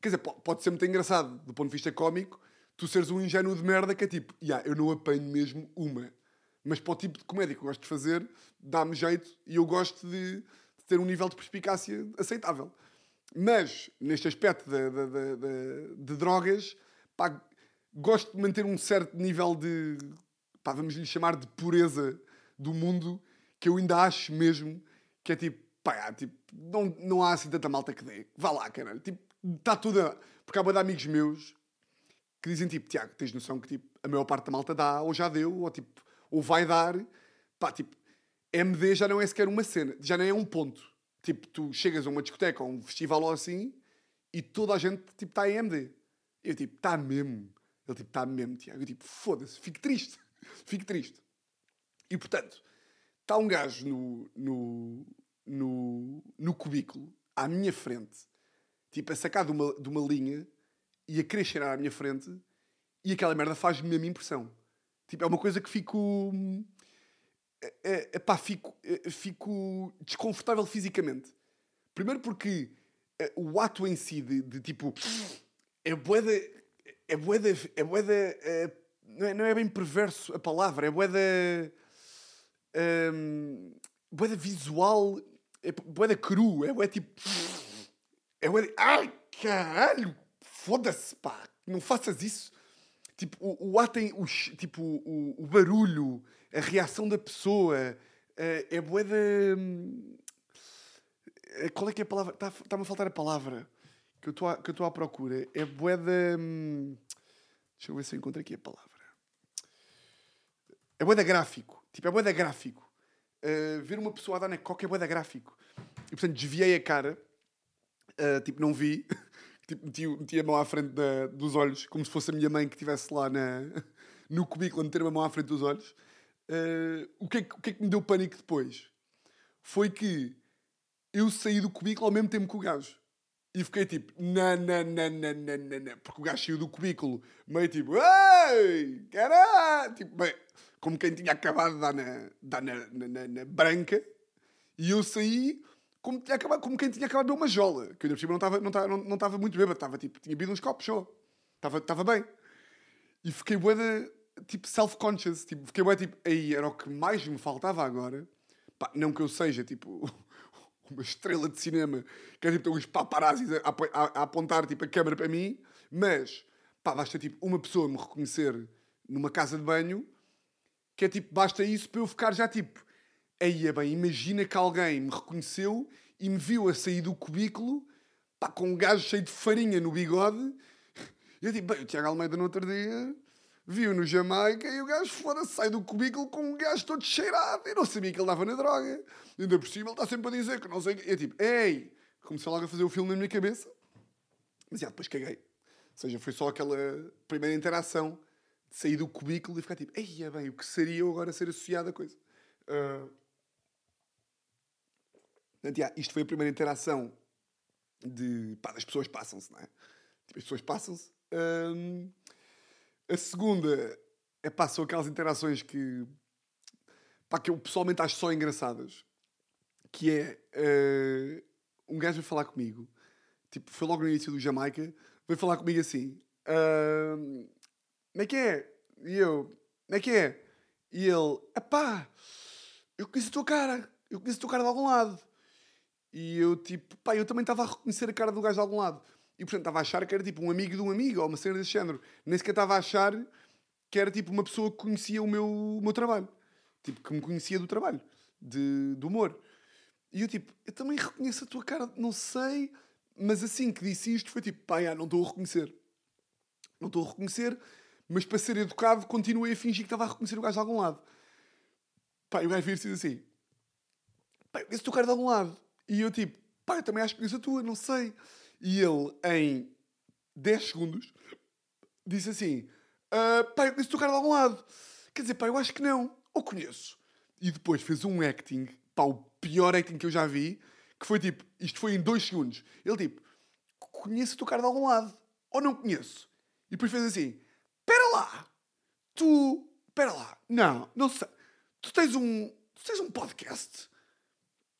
Quer dizer, pode ser muito engraçado do ponto de vista cómico, tu seres um ingênuo de merda que é tipo, yeah, eu não apanho mesmo uma. Mas para o tipo de comédia que eu gosto de fazer, dá-me jeito e eu gosto de, de ter um nível de perspicácia aceitável. Mas, neste aspecto de- de- de drogas, pá, gosto de manter um certo nível de, pá, vamos lhe chamar de pureza do mundo, que eu ainda acho mesmo que é tipo, pá, há, tipo, não, não há assim tanta malta que dê. Vá lá, caralho. Tipo, está tudo. Porque há bué de amigos meus que dizem tipo, Tiago, tens noção que tipo, a maior parte da malta dá, ou já deu, ou tipo, ou vai dar. Pá, tipo, MD já não é sequer uma cena, já nem é um ponto. Tipo, tu chegas a uma discoteca ou um festival ou assim e toda a gente tipo está em MD. Eu tipo, está mesmo. Ele tipo, está mesmo, Tiago. Eu tipo, foda-se, fico triste. fico triste. E portanto, está um gajo no, no, no, no cubículo, à minha frente, tipo, a sacar de uma, de uma linha e a querer cheirar à minha frente e aquela merda faz-me a minha impressão. Tipo, é uma coisa que fico. É, é, epá, fico, é, fico desconfortável fisicamente. Primeiro porque é, o ato em si de, de, tipo. É boeda. É boeda. É boeda. É, não, é, não é bem perverso a palavra, é boeda. Um, boeda visual. É boeda cru, é boeda tipo. É boeda. Ai, caralho! Foda-se, pá! Não faças isso. Tipo, o, o o, tipo, o, o barulho, a reação da pessoa, é, é de... hum, é, Qual é que é a palavra? Está- Está-me a faltar a palavra que eu estou à- procura. É bué de... hum, Deixa eu ver se eu encontro aqui a palavra. É bué de gráfico. Tipo, é bué de gráfico. Uh, ver uma pessoa a dar na coca é bué de gráfico. E, portanto, desviei a cara. Uh, tipo, não vi. tipo, meti, meti a mão à frente da- dos olhos, como se fosse a minha mãe que estivesse lá na, no cubículo a meter a mão à frente dos olhos. Uh, o, que é que, o que é que me deu pânico depois? Foi que eu saí do cubículo ao mesmo tempo que o gajo. E fiquei tipo, não, não, não, não, não, não. Porque o gajo saiu do cubículo meio tipo, ei, caralho! Tipo, bem, como quem tinha acabado de dar na, dar na, na, na- na branca. E eu saí como, tinha acabado, como quem tinha acabado de uma jola. Que eu ainda por cima não estava não estava- não, não estava muito bêbado. Estava tipo, tinha bebido uns copos só. Estava, bem. E fiquei bué tipo, self-conscious. Tipo, fiquei bué tipo, aí era o que mais me faltava agora. Pá, não que eu seja, tipo, uma estrela de cinema, que é tipo, tem uns paparazzis a, a, a apontar, tipo, a câmera para mim. Mas, pá, basta, tipo, uma pessoa me reconhecer numa casa de banho, que é tipo, basta isso para eu ficar já, tipo, aí é bem, imagina que alguém me reconheceu e me viu a sair do cubículo, pá, com um gajo cheio de farinha no bigode, e eu tipo, bem, o Tiago Almeida no outro dia viu no Jamaica e o gajo fora sai do cubículo com um gajo todo cheirado. Eu não sabia que ele dava na droga. Ainda por cima ele está sempre a dizer que não sei eu tipo, ei! Comecei logo a fazer o filme na minha cabeça. Mas já, depois caguei. Ou seja, foi só aquela primeira interação de sair do cubículo e ficar tipo, ei, é bem, o que seria eu agora ser associado a coisa? Ah, Portanto, já, isto foi a primeira interação de. Pá, as pessoas passam-se, não é? Tipo, as pessoas passam-se. A segunda é pá, são aquelas interações que. pá, que eu pessoalmente acho só engraçadas. Que é. eh, um gajo veio falar comigo. Tipo, foi logo no início do Jamaica. Veio falar comigo assim. hum, como é que é? E eu, como é que é? E ele, epá, eu conheço a tua cara. Eu conheço a tua cara de algum lado. E eu, tipo, pá, eu também estava a reconhecer a cara do gajo de algum lado. E, portanto, estava a achar que era, tipo, um amigo de um amigo, ou uma cena desse género. Nem sequer estava a achar que era, tipo, uma pessoa que conhecia o meu, o meu trabalho. Tipo, que me conhecia do trabalho, de, do humor. E eu, tipo, eu também reconheço a tua cara, não sei... Mas assim que disse isto, foi tipo, pá, já, não estou a reconhecer. Não estou a reconhecer, mas para ser educado, continuei a fingir que estava a reconhecer o gajo de algum lado. Pá, e o gajo vira-se assim: pá, o teu cara de algum lado. E eu tipo, pá, eu também acho que conheço a tua, não sei. E ele, em 10 segundos, disse assim: ah, pá, eu conheço o cara de algum lado. Quer dizer, pá, eu acho que não. Ou conheço. E depois fez um acting, pá, o pior acting que eu já vi, que foi tipo, isto foi em 2 segundos. Ele tipo, conheço o teu cara de algum lado. Ou não conheço. E depois fez assim: Espera lá, tu. Espera lá, não, não sei. Tu tens um. Tu tens um podcast?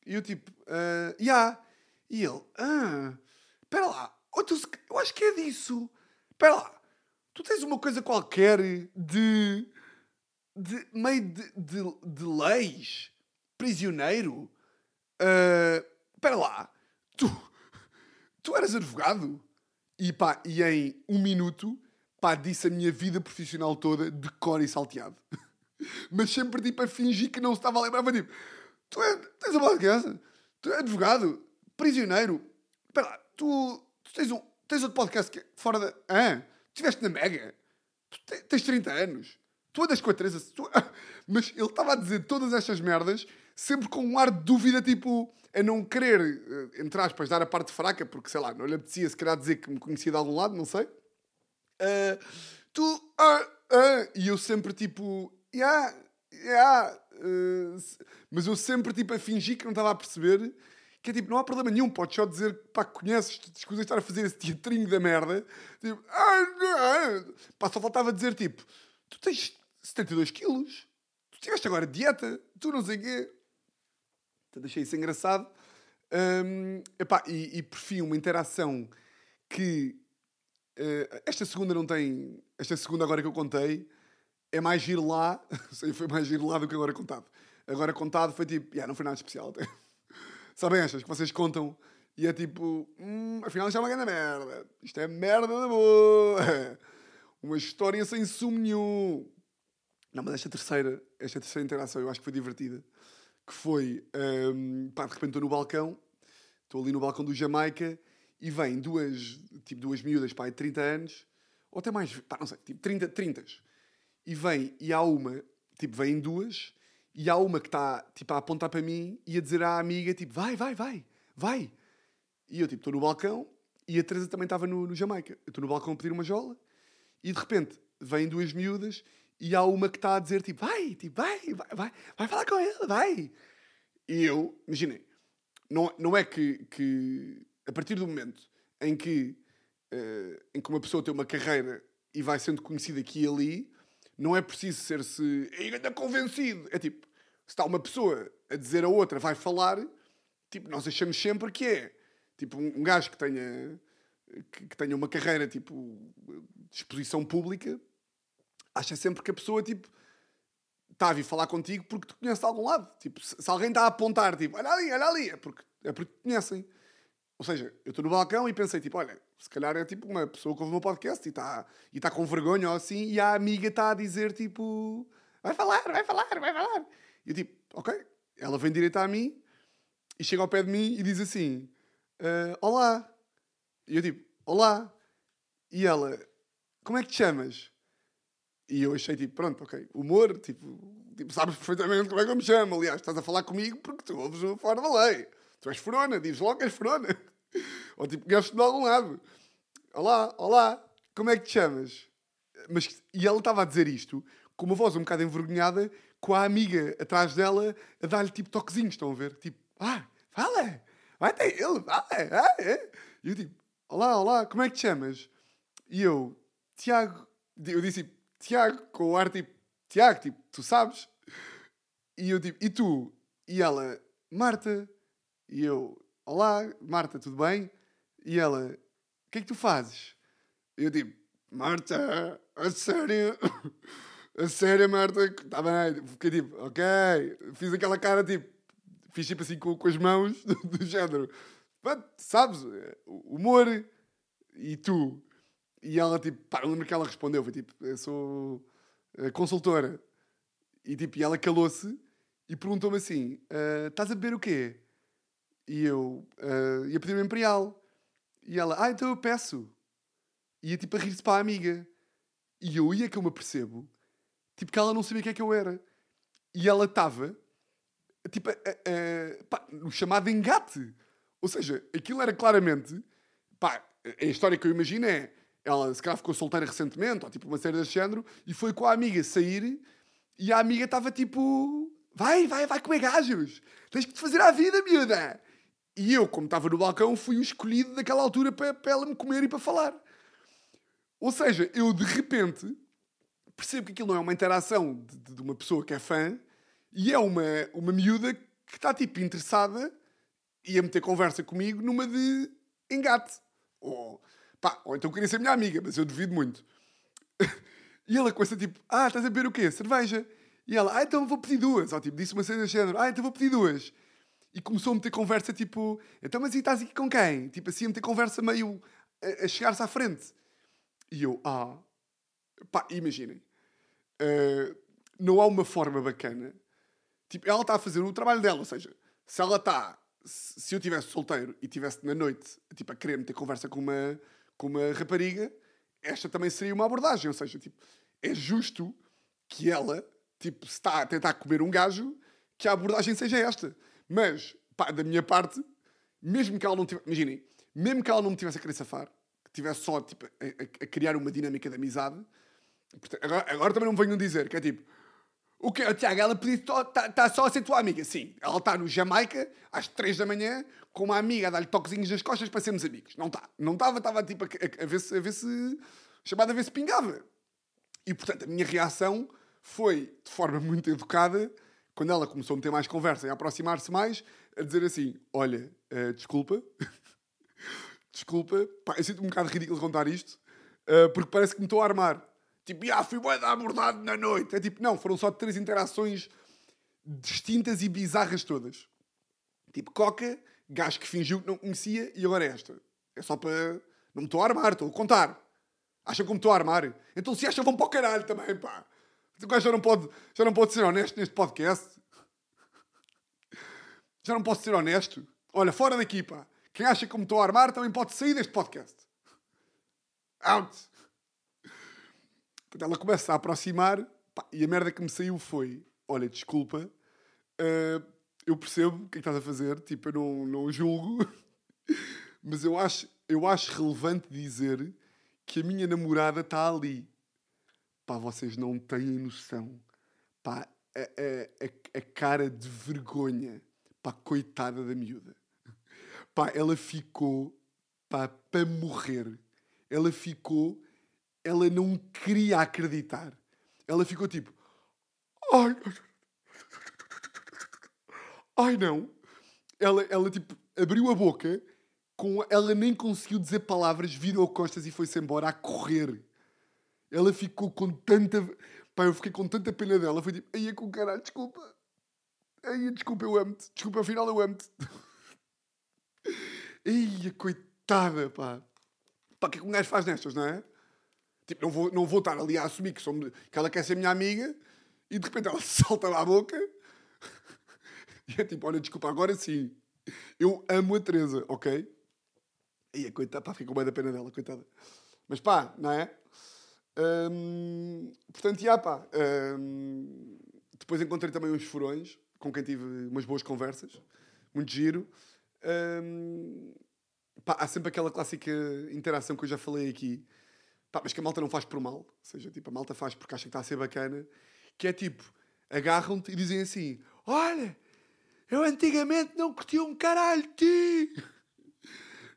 E eu tipo, ah, yeah. E ele, ah, espera lá, oh, eu acho que é disso. Espera lá, tu tens uma coisa qualquer de. de meio de, de, de leis? Prisioneiro? Espera lá, tu. tu eras advogado? E pá, e em um minuto, pá, disse a minha vida profissional toda de cor e salteado. Mas sempre, tipo, a fingir que não se estava a lembrar. Mas, tipo, tu é, tens a podcast? Tu é advogado? Prisioneiro? Espera lá, tu, tu tens, um, tens outro podcast que é fora da... Ah, estiveste na Mega? Tu te- tens 30 anos? Tu andas com a Teresa? Tu... Mas ele estava a dizer todas estas merdas sempre com um ar de dúvida, tipo, a não querer, eh, entre aspas, dar a parte fraca, porque, sei lá, não lhe apetecia se calhar dizer que me conhecia de algum lado, não sei. Ah, tu, ah, ah, e eu sempre tipo, yeah, yeah, ah, se- mas eu sempre tipo a fingir que não estava a perceber que é tipo, não há problema nenhum, podes só dizer pá, conheces, te escusas estar a fazer esse teatrinho da merda, tipo, ah, ah, pá, só faltava dizer tipo, tu tens 72 quilos, tu tiveste agora dieta, tu não sei o quê. Portanto, achei isso engraçado. Hum, epá, e, e por fim, uma interação que eh, esta segunda não tem. Esta segunda, agora que eu contei, é mais giro lá. Foi mais giro lá do que agora contado. Agora contado foi tipo. Yeah, não foi nada especial até. Sabem estas que vocês contam e é tipo. Hum, afinal isto é uma grande merda. Isto é merda da boa. Uma história sem sumo nenhum. Não, mas esta terceira, esta terceira interação eu acho que foi divertida. Que foi, hum, pá, de repente estou no balcão, estou ali no balcão do Jamaica e vêm duas, tipo duas miúdas, pá, de 30 anos, ou até mais, pá, não sei, tipo 30, 30. E vem, e há uma, tipo, vêm duas, e há uma que está, tipo, a apontar para mim e a dizer à amiga, tipo, vai, vai, vai, vai. E eu, tipo, estou no balcão e a Teresa também estava no, no Jamaica. Eu estou no balcão a pedir uma jola e de repente vêm duas miúdas e há uma que está a dizer tipo, vai, tipo, vai, vai, vai, vai falar com ele, vai. E eu, imaginem, não, não é que, que a partir do momento em que, eh, em que uma pessoa tem uma carreira e vai sendo conhecida aqui e ali, não é preciso ser-se ainda convencido. É tipo, se está uma pessoa a dizer a outra, vai falar, tipo, nós achamos sempre que é tipo um, gajo que tenha que, que tenha uma carreira tipo de exposição pública, acha sempre que a pessoa tipo está a vir falar contigo porque te conhece de algum lado. Tipo, se alguém está a apontar, tipo, olha ali, olha ali, é porque, é porque te conhecem. Ou seja, eu estou no balcão e pensei, tipo, olha, se calhar é tipo uma pessoa que ouve o meu podcast e está e tá com vergonha ou assim, e a amiga está a dizer, tipo, vai falar, vai falar, vai falar. E eu, tipo, ok. Ela vem direito a mim e chega ao pé de mim e diz assim, "Ah, olá. E eu, tipo, olá. E ela, como é que te chamas? E eu achei tipo, pronto, ok, humor, tipo, tipo, sabes perfeitamente como é que eu me chamo. Aliás, estás a falar comigo porque tu ouves o fora da lei. Tu és furona, dizes logo que és furona. Ou tipo, conheces-te de algum lado. Olá, olá, como é que te chamas? Mas, e ela estava a dizer isto com uma voz um bocado envergonhada, com a amiga atrás dela a dar-lhe tipo toquezinhos, estão a ver? Tipo, ah, fala, vai até ele, fala. Ah, é. E eu tipo, olá, olá, como é que te chamas? E eu, Tiago, eu disse tipo, Tiago, com o ar tipo, Tiago, tipo, tu sabes? E eu tipo, e tu? E ela, Marta. E eu, olá, Marta, tudo bem? E ela, o que é que tu fazes? Eu tipo, Marta, a sério? A sério, Marta? Está bem. Fiquei tipo, ok. Fiz aquela cara tipo, fiz tipo assim com, com as mãos, do, do género. Sabes, humor e tu. E ela tipo, pá, eu lembro que ela respondeu, foi tipo, eu sou consultora. E tipo, e ela calou-se e perguntou-me assim, "Ah, estás a beber o quê? E eu, "Ah, ia pedir um Imperial. E ela, ah, então eu peço. E ia tipo a rir-se para a amiga. E eu ia que eu me apercebo, tipo que ela não sabia o que é que eu era. E ela estava, tipo, a- a- pá, no chamado engate. Ou seja, aquilo era claramente, pá, a história que eu imagino é, ela se calhar ficou solteira recentemente, ou tipo uma série desse género, e foi com a amiga sair, e a amiga estava tipo, vai, vai, vai comer gajos, tens que te fazer à vida, miúda. E eu, como estava no balcão, fui o escolhido daquela altura para, para ela me comer e para falar. Ou seja, eu de repente percebo que aquilo não é uma interação de, de- uma pessoa que é fã e é uma, uma miúda que está tipo interessada e a meter conversa comigo numa de engate. Ou, pá, ou então queria ser minha amiga, mas eu duvido muito. e ela começa tipo, ah, estás a beber o quê? Cerveja. E ela, ah, então vou pedir duas. Ou tipo, disse uma cena de género, ah, então vou pedir duas. E começou a meter conversa tipo, então mas e estás aqui com quem? Tipo assim, a meter conversa meio a, a chegar-se à frente. E eu, ah, pá, imaginem, uh, não há uma forma bacana. Tipo, ela está a fazer o trabalho dela, ou seja, se ela está, se eu tivesse solteiro e tivesse na noite, tipo, a querer meter conversa com uma, com uma rapariga, esta também seria uma abordagem, ou seja, tipo, é justo que ela, tipo, se está a tentar comer um gajo, que a abordagem seja esta. Mas, pá, da minha parte, mesmo que ela não tivesse, imaginem, mesmo que ela não me tivesse a querer safar, que tivesse só, tipo, a, a, criar uma dinâmica de amizade, agora, agora, também não venham dizer, que é tipo, o que Tiago, ela podia estar tá, só a ser tua amiga. Sim, ela está no Jamaica, às 3 da manhã, com uma amiga a dar-lhe toquezinhos nas costas para sermos amigos. Não está. Não estava, estava tipo a, a, a, ver se, a ver se. chamada a ver se pingava. E portanto, a minha reação foi, de forma muito educada, quando ela começou a meter mais conversa e a aproximar-se mais, a dizer assim: Olha, uh, desculpa, desculpa, pá, eu sinto um bocado ridículo contar isto, uh, porque parece que me estou a armar. Tipo, ah, fui bem abordado na noite. É tipo, não, foram só três interações distintas e bizarras todas. Tipo, Coca, gajo que fingiu que não conhecia e agora é esta. É só para. Não me estou a armar, estou a contar. Acham que me estou a armar? Então se acham, vão para o caralho também, pá. O gajo já não pode, já não pode ser honesto neste podcast. Já não posso ser honesto. Olha, fora daqui, pá. Quem acha que me estou a armar também pode sair deste podcast. Out. Portanto, ela começa a aproximar pá, e a merda que me saiu foi: Olha, desculpa, uh, eu percebo o que é que estás a fazer, tipo, eu não, não julgo, mas eu acho, eu acho relevante dizer que a minha namorada está ali. Pá, vocês não têm noção. Pá, a, a, a, cara de vergonha. Pá, coitada da miúda. Pá, ela ficou, pá, para morrer. Ela ficou, ela não queria acreditar. Ela ficou tipo, ai, ai não. Ela, ela tipo, abriu a boca, com, ela nem conseguiu dizer palavras, virou costas e foi-se embora a correr. Ela ficou com tanta. Pá, eu fiquei com tanta pena dela. Foi tipo, aí é com caralho, desculpa. Aí, desculpa, eu amo-te. Desculpa, afinal eu amo-te. Ai, coitada, pá. Pá, o que é que um gajo faz nestas, não é? Tipo, não vou, não vou estar ali a assumir que, sou, que ela quer ser minha amiga e de repente ela salta à boca e é tipo, olha, desculpa, agora sim. Eu amo a Teresa, ok? E a coitada, pá, fiquei com bem da pena dela, coitada. Mas pá, não é? Portanto, já pá. Depois encontrei também uns furões com quem tive umas boas conversas. Muito giro. Pá, há sempre aquela clássica interação que eu já falei aqui. Pá, mas que a malta não faz por mal. Ou seja, tipo, a malta faz porque acha que está a ser bacana. Que é tipo, agarram-te e dizem assim: Olha, eu antigamente não curtia um caralho de ti.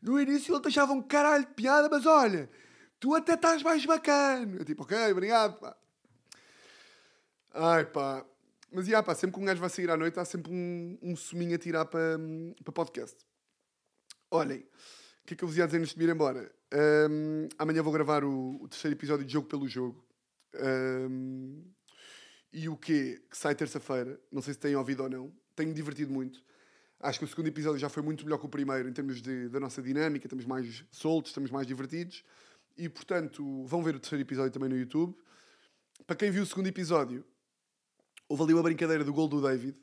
No início ele te achava um caralho de piada, mas olha, tu até estás mais bacana. Eu tipo, ok, obrigado, pá. Ai, pá. Mas, já, pá, sempre que um gajo vai sair à noite, há sempre um, um suminho a tirar para, para podcast. Olhem, o que é que eu vos ia dizer antes de ir embora? Um, amanhã vou gravar o, o, terceiro episódio de Jogo pelo Jogo. Um, e o quê? Que sai terça-feira. Não sei se têm ouvido ou não. Tenho divertido muito. Acho que o segundo episódio já foi muito melhor que o primeiro em termos de, da nossa dinâmica. Estamos mais soltos, estamos mais divertidos. E, portanto, vão ver o terceiro episódio também no YouTube. Para quem viu o segundo episódio, houve ali uma brincadeira do gol do David,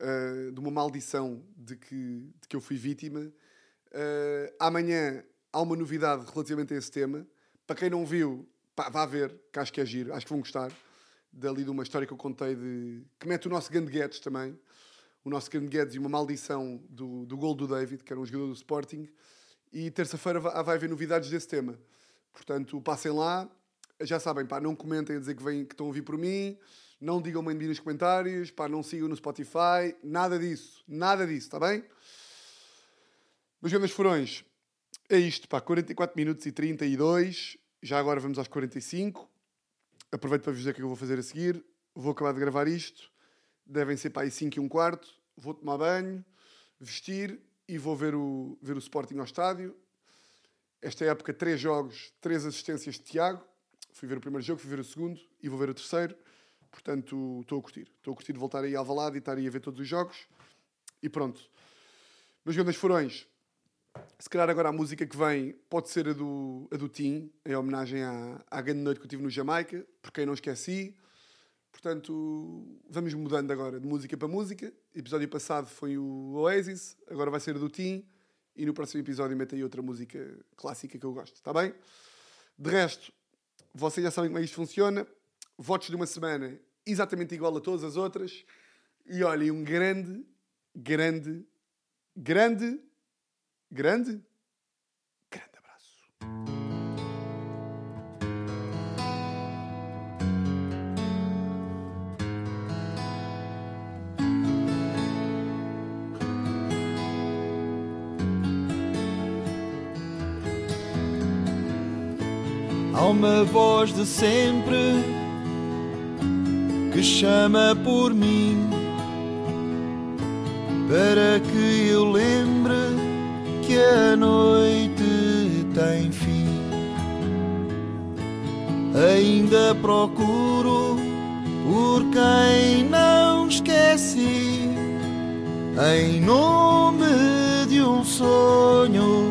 uh, de uma maldição de que, de que eu fui vítima. Uh, amanhã há uma novidade relativamente a esse tema. Para quem não viu, pá, vá ver, que acho que é giro, acho que vão gostar. Dali de uma história que eu contei de. que mete o nosso grande Guedes também. O nosso grande Guedes e uma maldição do, do gol do David, que era um jogador do Sporting. E terça-feira vai haver novidades desse tema. Portanto, passem lá. Já sabem, pá, não comentem a dizer que, vêm, que estão a ouvir por mim. Não digam bem nos comentários. Pá, não sigam no Spotify. Nada disso. Nada disso, está bem? Meus grandes furões, é isto, pá. 44 minutos e 32. Já agora vamos aos 45. Aproveito para vos dizer o que eu vou fazer a seguir. Vou acabar de gravar isto. Devem ser para aí 5 e um quarto. Vou tomar banho, vestir e vou ver o, ver o Sporting ao estádio. Esta época, três jogos, três assistências de Tiago. Fui ver o primeiro jogo, fui ver o segundo e vou ver o terceiro. Portanto, estou a curtir. Estou a curtir de voltar aí ao Alvalade e estar aí a ver todos os jogos. E pronto. Meus grandes furões, se calhar agora a música que vem pode ser a do, a do Tim, em homenagem à, à grande noite que eu tive no Jamaica, por quem não esqueci. Portanto, vamos mudando agora de música para música. Episódio passado foi o Oasis, agora vai ser a do Tim. E no próximo episódio meto aí outra música clássica que eu gosto, está bem? De resto, vocês já sabem como é isto funciona. Votos de uma semana exatamente igual a todas as outras. E olhem, um grande, grande, grande, grande
uma voz de sempre que chama por mim para que eu lembre que a noite tem fim. Ainda procuro por quem não esqueci, em nome de um sonho,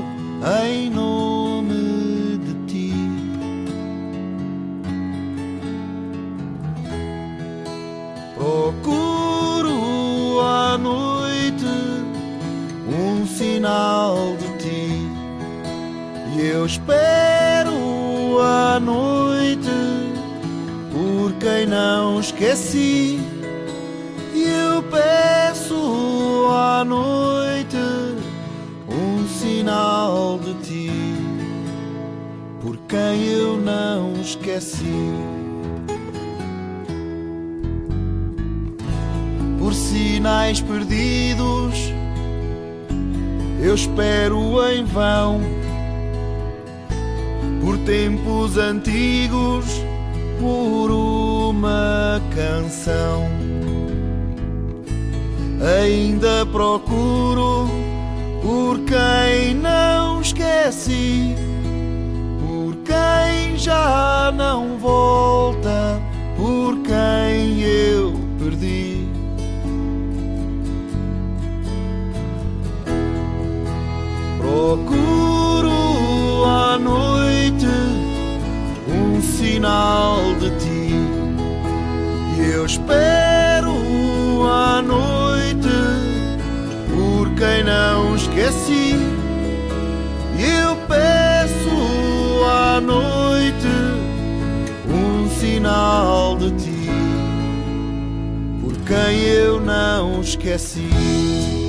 en. Noite um sinal de ti por quem eu não esqueci.